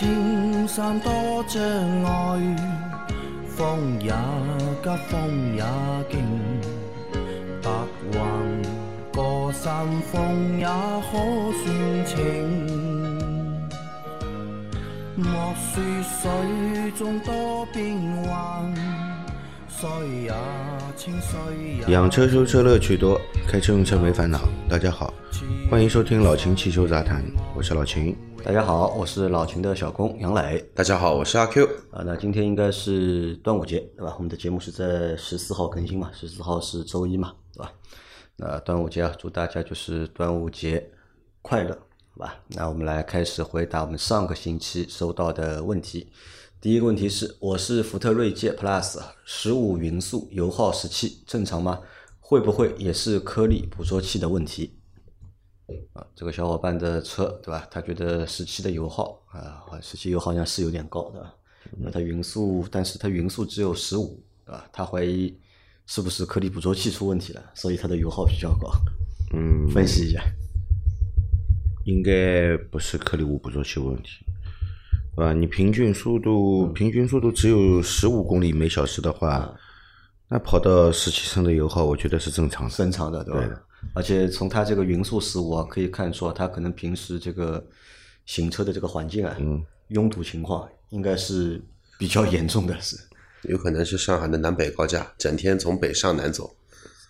莫说青山多障碍，风也急，风也劲，白云过山峰也可算情。莫说水中多变幻，水，也养车修车乐趣多，开车用车没烦恼。大家好，欢迎收听老秦汽修杂谈，我是老秦。大家好，我是老秦的小工杨磊大家好，我是阿 Q。啊。那今天应该是端午节，对吧？我们的节目是在十四号更新嘛，十四号是周一嘛，对吧？那端午节啊，祝大家就是端午节快乐，好吧？那我们来开始回答我们上个星期收到的问题。第一个问题是，我是福特锐界 Plus 十五匀速，油耗十七，正常吗？会不会也是颗粒捕捉器的问题？啊，这个小伙伴的车对吧？他觉得十七的油耗啊，十七油耗好像是有点高的，那它匀速，但是它匀速只有十五，对吧？他怀疑是不是颗粒捕捉器出问题了，所以它的油耗比较高。嗯，分析一下，应该不是颗粒物捕捉器问题，对吧？你平均速度，平均速度只有十五公里每小时的话，那跑到十七升的油耗，我觉得是正常的。正常的对吧？对而且从它这个匀速十五啊，可以看出啊，它可能平时这个行车的这个环境啊，嗯拥堵情况应该是比较严重的，是有可能是上海的南北高架，整天从北上南走。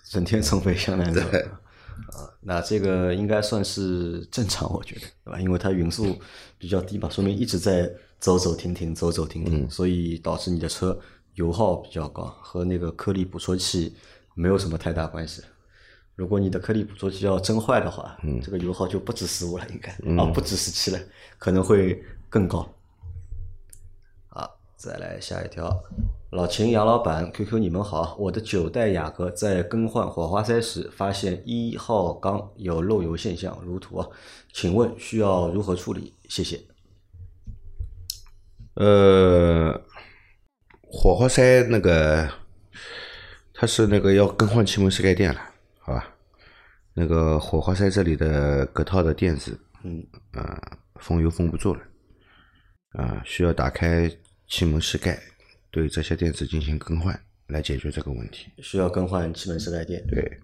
整天从北向南走。对啊，那这个应该算是正常，我觉得，对吧？因为它匀速比较低嘛，说明一直在走走停停，走走停停，所以导致你的车油耗比较高，和那个颗粒捕捉器没有什么太大关系。如果你的颗粒捕捉器要真坏的话，这个油耗就不止十五了，应该、啊，不止十七了，可能会更高。好，再来下一条。老秦、杨老板，QQ 你们好，我的九代雅阁在更换火花塞时，发现一号缸有漏油现象，如图啊，请问需要如何处理？谢谢。呃，火花塞那个，它是那个要更换气门室盖垫了，好吧？那个火花塞这里的隔套的垫子，嗯，啊、封油封不住了，啊、需要打开气门室盖，对这些电池进行更换，来解决这个问题。需要更换气门室盖垫。对，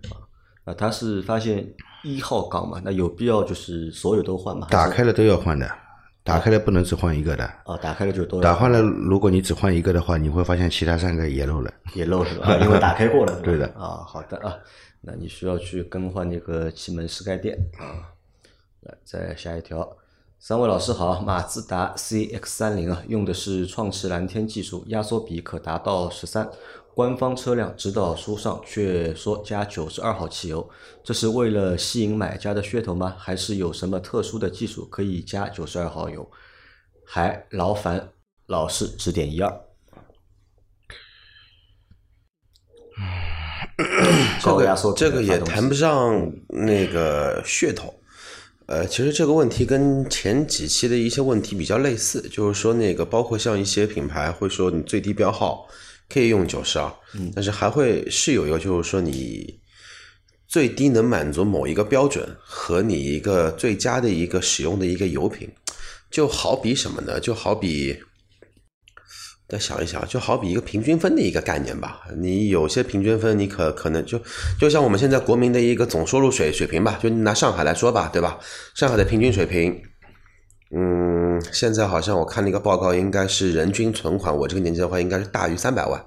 那他是发现一号缸嘛？那有必要就是所有都换吗？打开了都要换的，打开了不能只换一个的。啊，打开了就都要打换了，如果你只换一个的话，你会发现其他三个也漏了。也漏是吧？啊因为打开过了。对的啊，好的啊，那你需要去更换那个气门室盖垫啊。来，再下一条，三位老师好，马自达 CX 三零啊，用的是创驰蓝天技术，压缩比可达到十三，官方车辆指导书上却说加九十二号汽油，这是为了吸引买家的噱头吗？还是有什么特殊的技术可以加九十二号油？还劳烦老师指点一二。这高压缩个这个也谈不上那个噱头。呃，其实这个问题跟前几期的一些问题比较类似，就是说那个包括像一些品牌会说你最低标号可以用九十二，但是还会是有一个就是说你最低能满足某一个标准和你一个最佳的一个使用的一个油品，就好比什么呢？就好比。再想一想，就好比一个平均分的一个概念吧。你有些平均分，你可可能就就像我们现在国民的一个总收入水水平吧，就拿上海来说吧，对吧？上海的平均水平，嗯，现在好像我看了一个报告，应该是人均存款，我这个年纪的话，应该是大于三百万。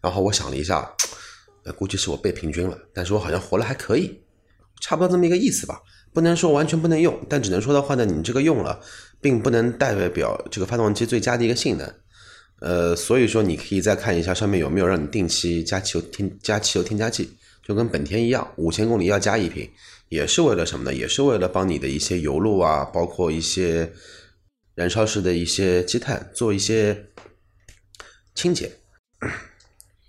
然后我想了一下，呃，估计是我被平均了，但是我好像活了还可以，差不多这么一个意思吧。不能说完全不能用，但只能说的话呢，你这个用了，并不能代表这个发动机最佳的一个性能。呃，所以说你可以再看一下上面有没有让你定期加汽油添加汽油添加剂，就跟本田一样，五千公里要加一瓶，也是为了什么呢？也是为了帮你的一些油路啊，包括一些燃烧室的一些积碳做一些清洁。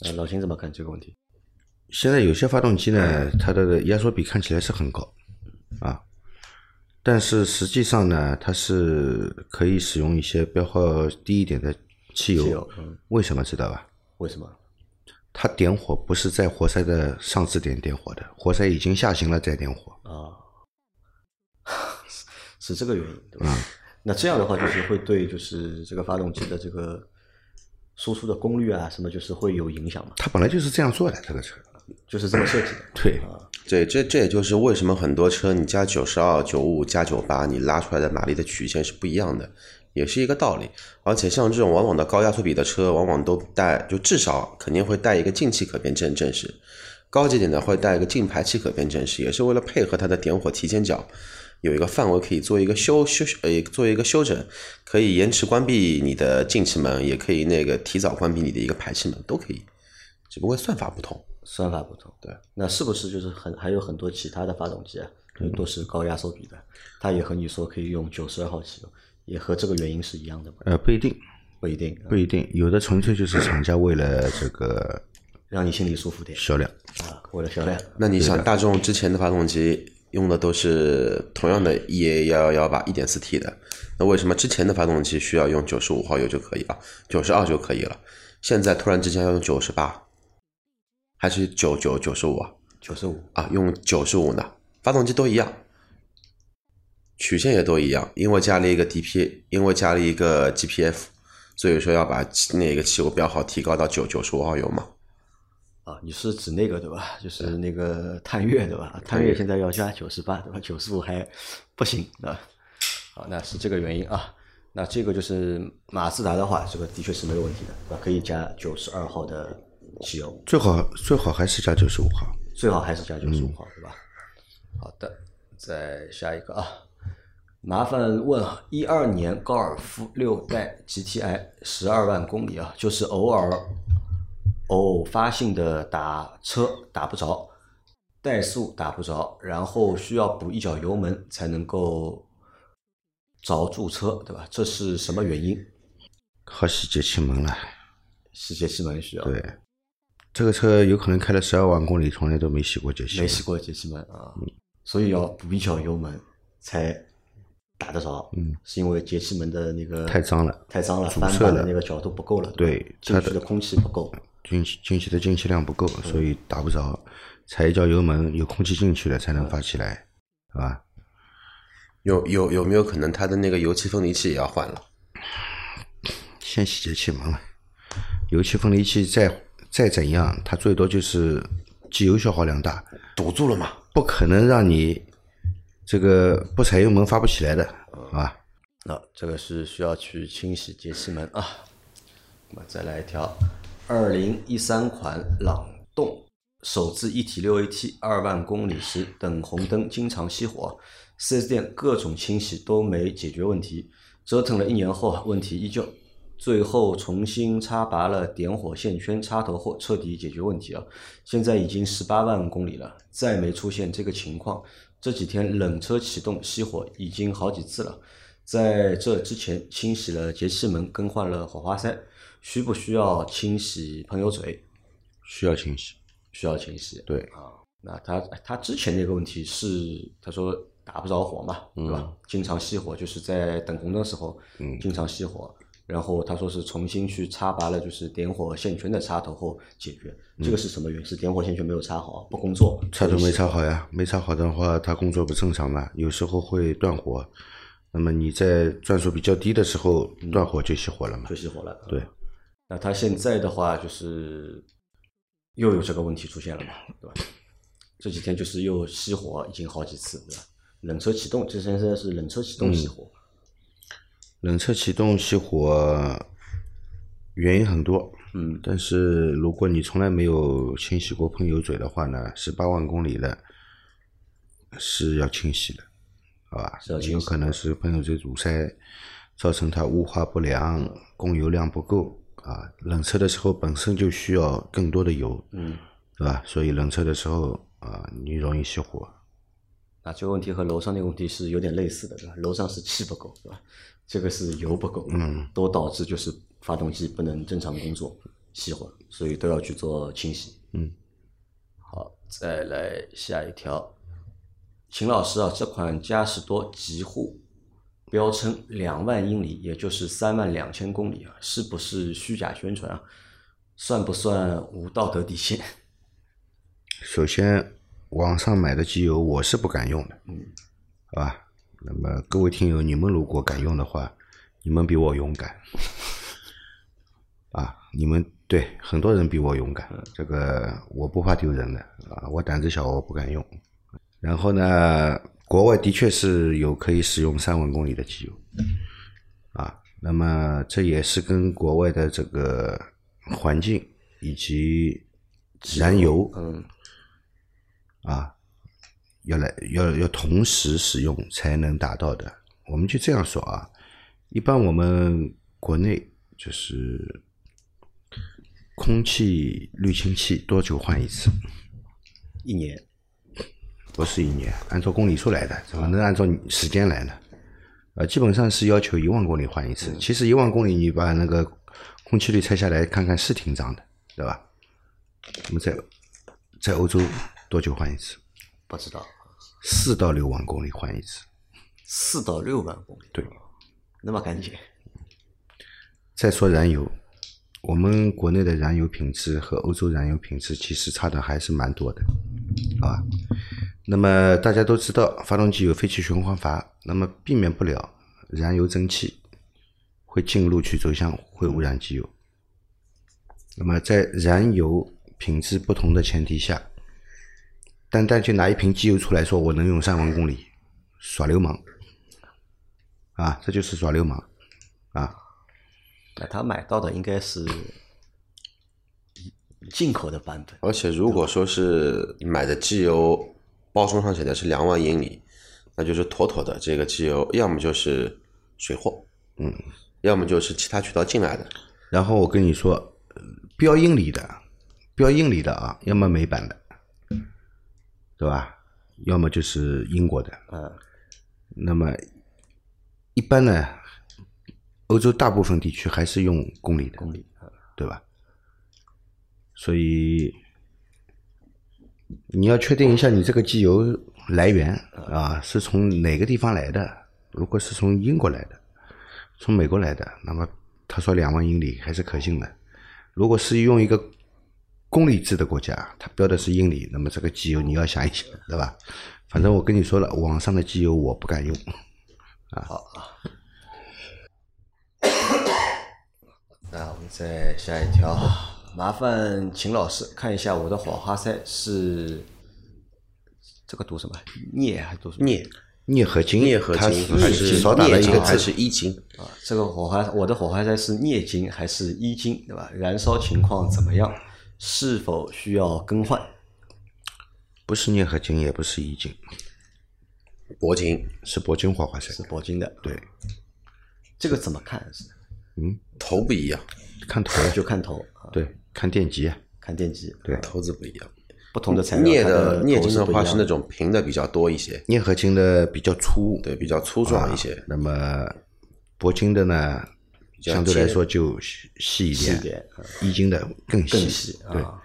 呃，老秦怎么看这个问题？现在有些发动机呢，它的压缩比看起来是很高啊，但是实际上呢，它是可以使用一些标号低一点的汽油。汽油嗯为什么知道吧？为什么？它点火不是在活塞的上置点点火的，活塞已经下行了再点火。啊，是 是这个原因，对吧？那这样的话，就是会对就是这个发动机的这个输出的功率啊，什么就是会有影响嘛？它本来就是这样做的，这个车。就是这么设计的。对，对，这这也就是为什么很多车你加九十二、九五加九八，你拉出来的马力的曲线是不一样的，也是一个道理。而且像这种往往的高压缩比的车，往往都带就至少肯定会带一个进气可变正正时，高级点的会带一个进排气可变正时，也是为了配合它的点火提前角有一个范围可以做一个修修呃做一个修整，可以延迟关闭你的进气门，也可以那个提早关闭你的一个排气门，都可以，只不过算法不同。算法不同，对，那是不是就是很还有很多其他的发动机啊，都是高压缩比的，它也和你说可以用九十二号启动，也和这个原因是一样的吗？呃，不一定，不一定，不一定，有的纯粹就是厂家为了这个让你心里舒服点销量。啊，为了销量。那你想，大众之前的发动机用的都是同样的 EA 幺幺幺八一点四 T 的，那为什么之前的发动机需要用九十五号油就可以了，九十二就可以了？现在突然之间要用九十八，还是九九九十五啊？九十五，啊，用九十五呢？发动机都一样，曲线也都一样，因为加了一个 DP，因为加了一个 GPF，所以说要把那个汽油标号提高到九九十五号油嘛。啊，你是指那个对吧？就是那个探岳对吧？探岳现在要加九十八对吧？九十五还不行啊。好，那是这个原因啊。那这个就是马自达的话，这个的确是没有问题的，对吧？可以加九十二号的汽油，最好最好还是加九十五号。最好还是加九十五号，对吧？好的，再下一个啊。麻烦问啊，一二年高尔夫六代 GTI 十二万公里啊，就是偶尔偶发性的打车打不着，怠速打不着，然后需要补一脚油门才能够着住车，对吧？这是什么原因？靠洗节气门了。洗节气门需要，对，这个车有可能开了十二万公里，从来都没洗过节气门。没洗过节气门啊，所以要补一脚油门才打得着。嗯，是因为节气门的那个太脏了太脏了，阻翻塞了板的那个角度不够了，对进去的空气不够。进气进气的进气量不够，所以打不着。踩一脚油门，有空气进去了才能发起来，是吧？有有有没有可能它的那个油气分离器也要换了？先洗节气门了，油气分离器再再怎样，它最多就是机油消耗量大，堵住了嘛？不可能让你这个不踩油门发不起来的，是吧？那这个是需要去清洗节气门啊。那么再来一条，二零一三款朗动手自一体六 AT 二万公里时等红灯经常熄火，4S 店各种清洗都没解决问题，折腾了一年后问题依旧，最后重新插拔了点火线圈插头后彻底解决问题啊。现在已经十八万公里了，再没出现这个情况。这几天冷车启动熄火已经好几次了。在这之前清洗了节气门，更换了火花塞，需不需要清洗喷油嘴？需要清洗。需要清洗。对啊，那他他之前那个问题是他说打不着火嘛，对吧？经常熄火，就是在等红灯时候，嗯经常熄火。然后他说是重新去插拔了，就是点火线圈的插头后解决。这个是什么原因？是点火线圈没有插好，不工作。插头没插好。呀，没插好的话，它工作不正常嘛，有时候会断火。那么你在转速比较低的时候断火就熄火了嘛就？熄火了。对，那他现在的话就是又有这个问题出现了嘛，对吧？这几天就是又熄火，已经好几次，对吧？冷车启动，这现在是冷车启动熄火，冷车启动熄火原因很多，嗯，但是如果你从来没有清洗过喷油嘴的话呢，十八万公里了是要清洗的，好吧？有可能是喷油嘴阻塞，造成它雾化不良、供油量不够啊。冷车的时候本身就需要更多的油，嗯，对吧？所以冷车的时候啊，你容易熄火。那这个问题和楼上那个问题是有点类似的，对吧？楼上是气不够，对吧？这个是油不够，嗯，都导致就是发动机不能正常工作，熄火，所以都要去做清洗。嗯，好，再来下一条，秦老师啊，这款嘉实多极护标称两万英里，也就是三万两千公里啊，是不是虚假宣传啊？算不算无道德底线？首先，网上买的机油我是不敢用的，嗯，好吧？那么各位听友，你们如果敢用的话，你们比我勇敢。啊，你们对很多人比我勇敢，这个我不怕丢人的啊，我胆子小，我不敢用。然后呢，国外的确是有可以使用三万公里的机油，啊，那么这也是跟国外的这个环境以及燃油，嗯，啊，要来要要同时使用才能达到的。我们就这样说啊，一般我们国内就是空气滤清器多久换一次？一年不是一年，按照公里数来的，怎么能按照时间来呢？呃，基本上是要求一万公里换一次。其实一万公里你把那个空气滤拆下来看看是挺脏的，对吧？那么在在欧洲多久换一次？不知道，四到六万公里换一次。四到六万公里，对，那么赶紧，再说燃油，我们国内的燃油品质和欧洲燃油品质其实差的还是蛮多的，好吧。那么大家都知道，发动机有废气循环阀，那么避免不了燃油蒸汽会进入去走向，会污染机油。那么在燃油品质不同的前提下，单单就拿一瓶机油出来说我能用三万公里，耍流氓，啊，这就是耍流氓，啊。那他买到的应该是进口的版本，而且如果说是买的机油包装上写的是两万英里，那就是妥妥的这个机油，要么就是水货，嗯，要么就是其他渠道进来的。然后我跟你说，呃标英里的，标英里的啊，要么美版的，对吧？要么就是英国的。嗯，那么一般呢，欧洲大部分地区还是用公里的，公里，对吧？所以你要确定一下你这个机油来源啊，是从哪个地方来的？如果是从英国来的，从美国来的，那么他说两万英里还是可信的。如果是用一个公里制的国家，它标的是英里，那么这个机油你要想一想，对吧？反正我跟你说了，网上的机油我不敢用啊。好。那我们再下一条，麻烦秦老师看一下我的火花塞是这个读什么？镍还是读什么？镍、镍合金，镍合它金还是少打了一个字还是一金？啊，这个火花我的火花塞是镍金还是一金，对吧？燃烧情况怎么样？是否需要更换？不是镍合金，也不是一金，铂金。是铂金火花塞。是铂金的，对，这个怎么看？是？头不一样，看头，就看头。啊，对，看电极，看电极，对。头子不一样。不同的材料，镍的的镍金的。话是那种平的比较多一些，镍合金的比较粗，对，比较粗壮一些。那么铂金的呢，较相对来说就细细一点，细一点啊一金的更更细，细对，啊。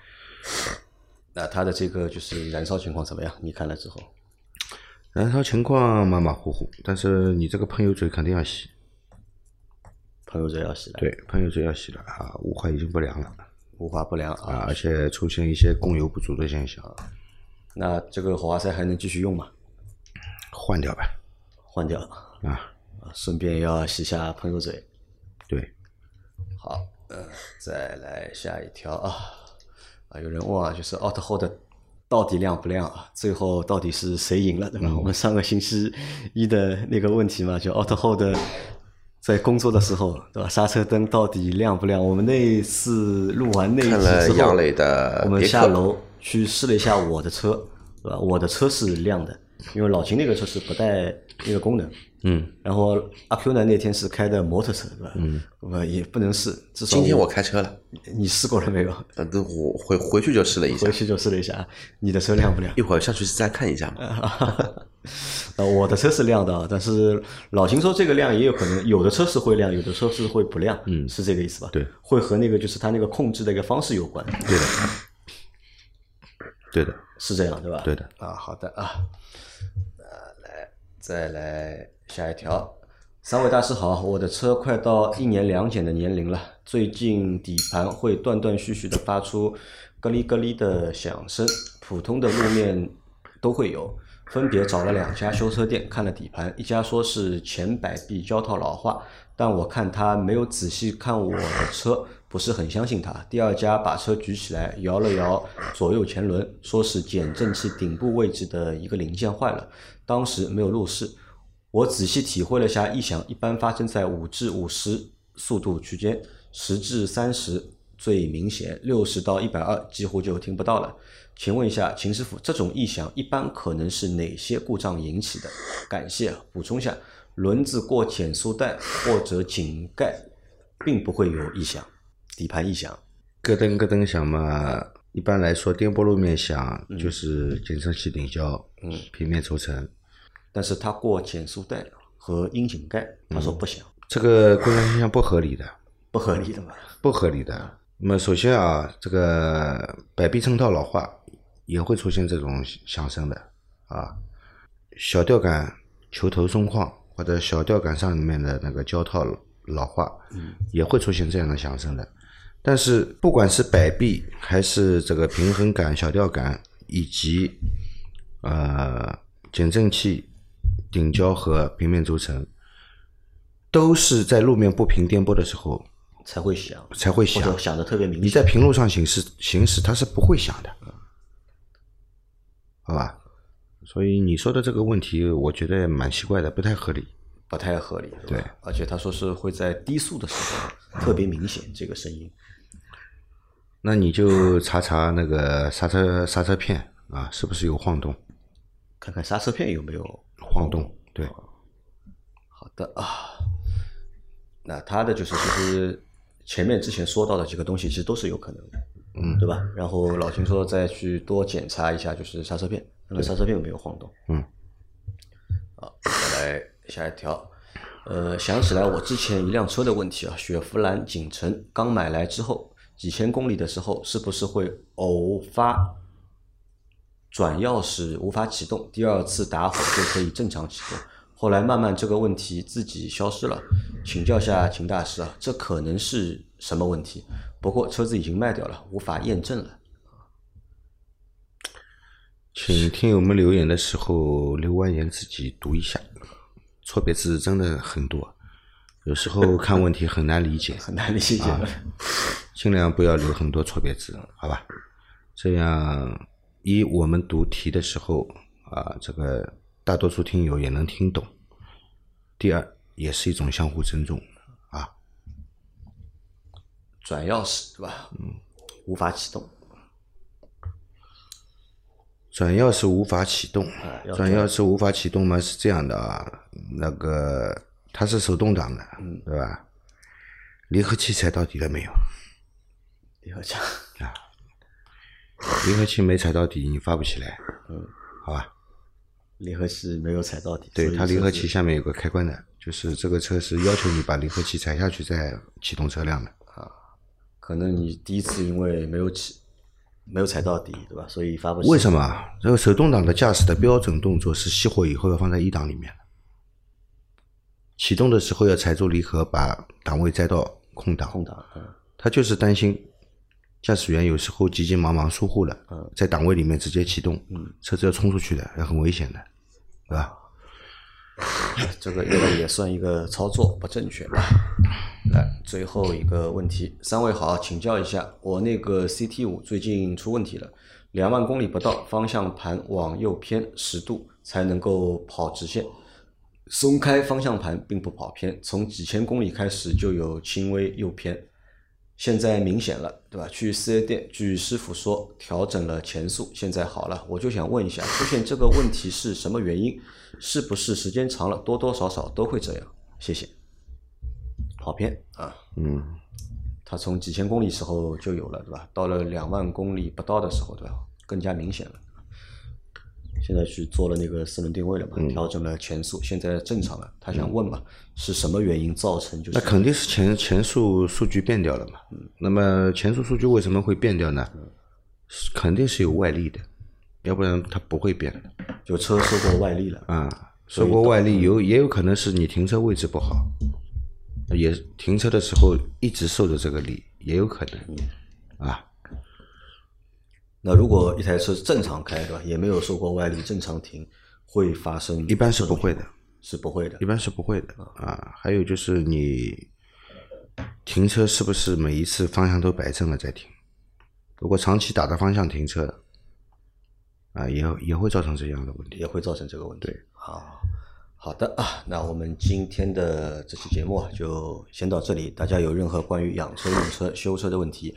那它的这个就是燃烧情况怎么样？你看了之后，燃烧情况马马虎虎，但是你这个喷油嘴肯定要洗，喷油嘴要洗了，对，喷油嘴要洗了啊，雾化已经不良了雾化不良啊，啊。而且出现一些供油不足的现象，那这个火花塞还能继续用吗？换掉吧，换掉啊，啊，顺便要洗下喷油嘴。对，好，呃，再来下一条啊啊，有人问啊，就是 Auto Hold 到底亮不亮啊？最后到底是谁赢了，对吧？我们上个星期一的那个问题嘛，就 Auto Hold 在工作的时候，对吧？刹车灯到底亮不亮？我们那次录完那一看集之后，了的我们下楼去试了一下我的车，对吧？我的车是亮的，因为老秦那个车是不带那个功能。嗯，然后阿 Q 呢那天是开的摩托车，对吧？嗯，我也不能试，至少今天我开车了，你试过了没有？呃，都我回回去就试了一下回，去就试了一下，你的车亮不亮一？会儿上去再看一下嘛。呃，我的车是亮的，但是老秦说这个亮也有可能，有的车是会亮，有的车是会不亮，嗯，是这个意思吧？对，会和那个就是它那个控制的一个方式有关，对的，对的，是这样对吧？对的。啊，好的啊，呃来再来下一条。三位大师好，我的车快到一年两检的年龄了，最近底盘会断断续续的发出咯哩咯哩的响声，普通的路面都会有。分别找了两家修车店看了底盘，一家说是前摆臂胶套老化，但我看他没有仔细看我的车，不是很相信他。第二家把车举起来摇了摇左右前轮，说是减震器顶部位置的一个零件坏了，当时没有入室。我仔细体会了下异响，一般发生在五至五十速度区间，十至三十最明显，六十到一百二几乎就听不到了。请问一下秦师傅，这种异响一般可能是哪些故障引起的？感谢补充下，轮子过减速带或者井盖并不会有异响，底盘异响。咯噔咯噔响嘛，一般来说颠簸路面响就是减震器顶胶，嗯，平面轴承。但是它过减速带和窨井盖，他说不响，这个故障现象不合理的，不合理的嘛。不合理的。那么首先啊，这个摆臂衬套老化也会出现这种响声的啊，小吊杆球头松旷或者小吊杆上面的那个胶套老化，嗯也会出现这样的响声的。但是不管是摆臂还是这个平衡杆、小吊杆以及呃减震器。顶胶和平面轴承都是在路面不平颠簸的时候才会响，才会响，或者响的特别明显。你在平路上行驶行驶，它是不会响的，好吧？所以你说的这个问题，我觉得蛮奇怪的，不太合理。不太合理，对。而且他说是会在低速的时候特别明显这个声音。那你就查查那个刹车刹车片啊，是不是有晃动？看看刹车片有没有晃动。对，好的啊。那他的就是其实前面之前说到的几个东西，其实都是有可能的，嗯，对吧？然后老秦说再去多检查一下，就是刹车片，看看刹车片有没有晃动。嗯。好，再来下一条。呃，想起来我之前一辆车的问题啊，雪佛兰景程刚买来之后，几千公里的时候，是不是会偶发转钥匙无法启动，第二次打火就可以正常启动？后来慢慢这个问题自己消失了。请教下秦大师啊，这可能是什么问题？不过车子已经卖掉了，无法验证了。请听友们留言的时候留完言自己读一下，错别字真的很多，有时候看问题很难理解，很难理解。尽量不要留很多错别字，好吧？这样一我们读题的时候啊，这个大多数听友也能听懂；第二，也是一种相互尊重啊。转钥匙对吧？嗯，无法启动。转钥匙无法启动，要转钥匙无法启动嘛？是这样的啊，那个它是手动挡的，对吧？离合器踩到底了没有？离合器啊，离合器没踩到底，你发不起来。嗯，好吧。离合器没有踩到底，对，它离合器下面有个开关的，就是这个车是要求你把离合器踩下去再启动车辆的。啊可能你第一次因为没有起，没有踩到底，对吧？所以发不起。为什么啊？这个手动挡的驾驶的标准动作是熄火以后要放在一档里面，启动的时候要踩住离合，把档位摘到空档。空档？嗯，他就是担心驾驶员有时候急急忙忙疏忽了，嗯在档位里面直接启动，车子要冲出去的，也很危险的，对吧？这个应该也算一个操作不正确吧。来，最后一个问题，三位好，请教一下，我那个 CT 五最近出问题了，两万公里不到，方向盘往右偏十度才能够跑直线，松开方向盘并不跑偏，从几千公里开始就有轻微右偏，现在明显了，对吧？去四 S 店，据师傅说调整了前速，现在好了。我就想问一下，出现这个问题是什么原因？是不是时间长了，多多少少都会这样？谢谢。跑偏啊，嗯，它从几千公里时候就有了，对吧？到了两万公里不到的时候，对吧？更加明显了。现在去做了那个四轮定位了嘛，调整了前速，现在正常了。他想问嘛，是什么原因造成就是那肯定是前前数数据变掉了嘛。那么前速数据为什么会变掉呢？是肯定是有外力的，要不然它不会变的。就车受过外力了？啊，受过外力有也有可能是你停车位置不好，也停车的时候一直受着这个力，也有可能。啊，那如果一台车正常开，对吧？也没有受过外力，正常停，会发生？一般是不会的，是不会的一。般是不会的啊。还有就是你停车是不是每一次方向都摆正了再停？如果长期打着方向停车，啊，也也会造成这样的问题。也会造成这个问题。对，好，好的啊，那我们今天的这期节目啊，就先到这里。大家有任何关于养车、用车、修车的问题，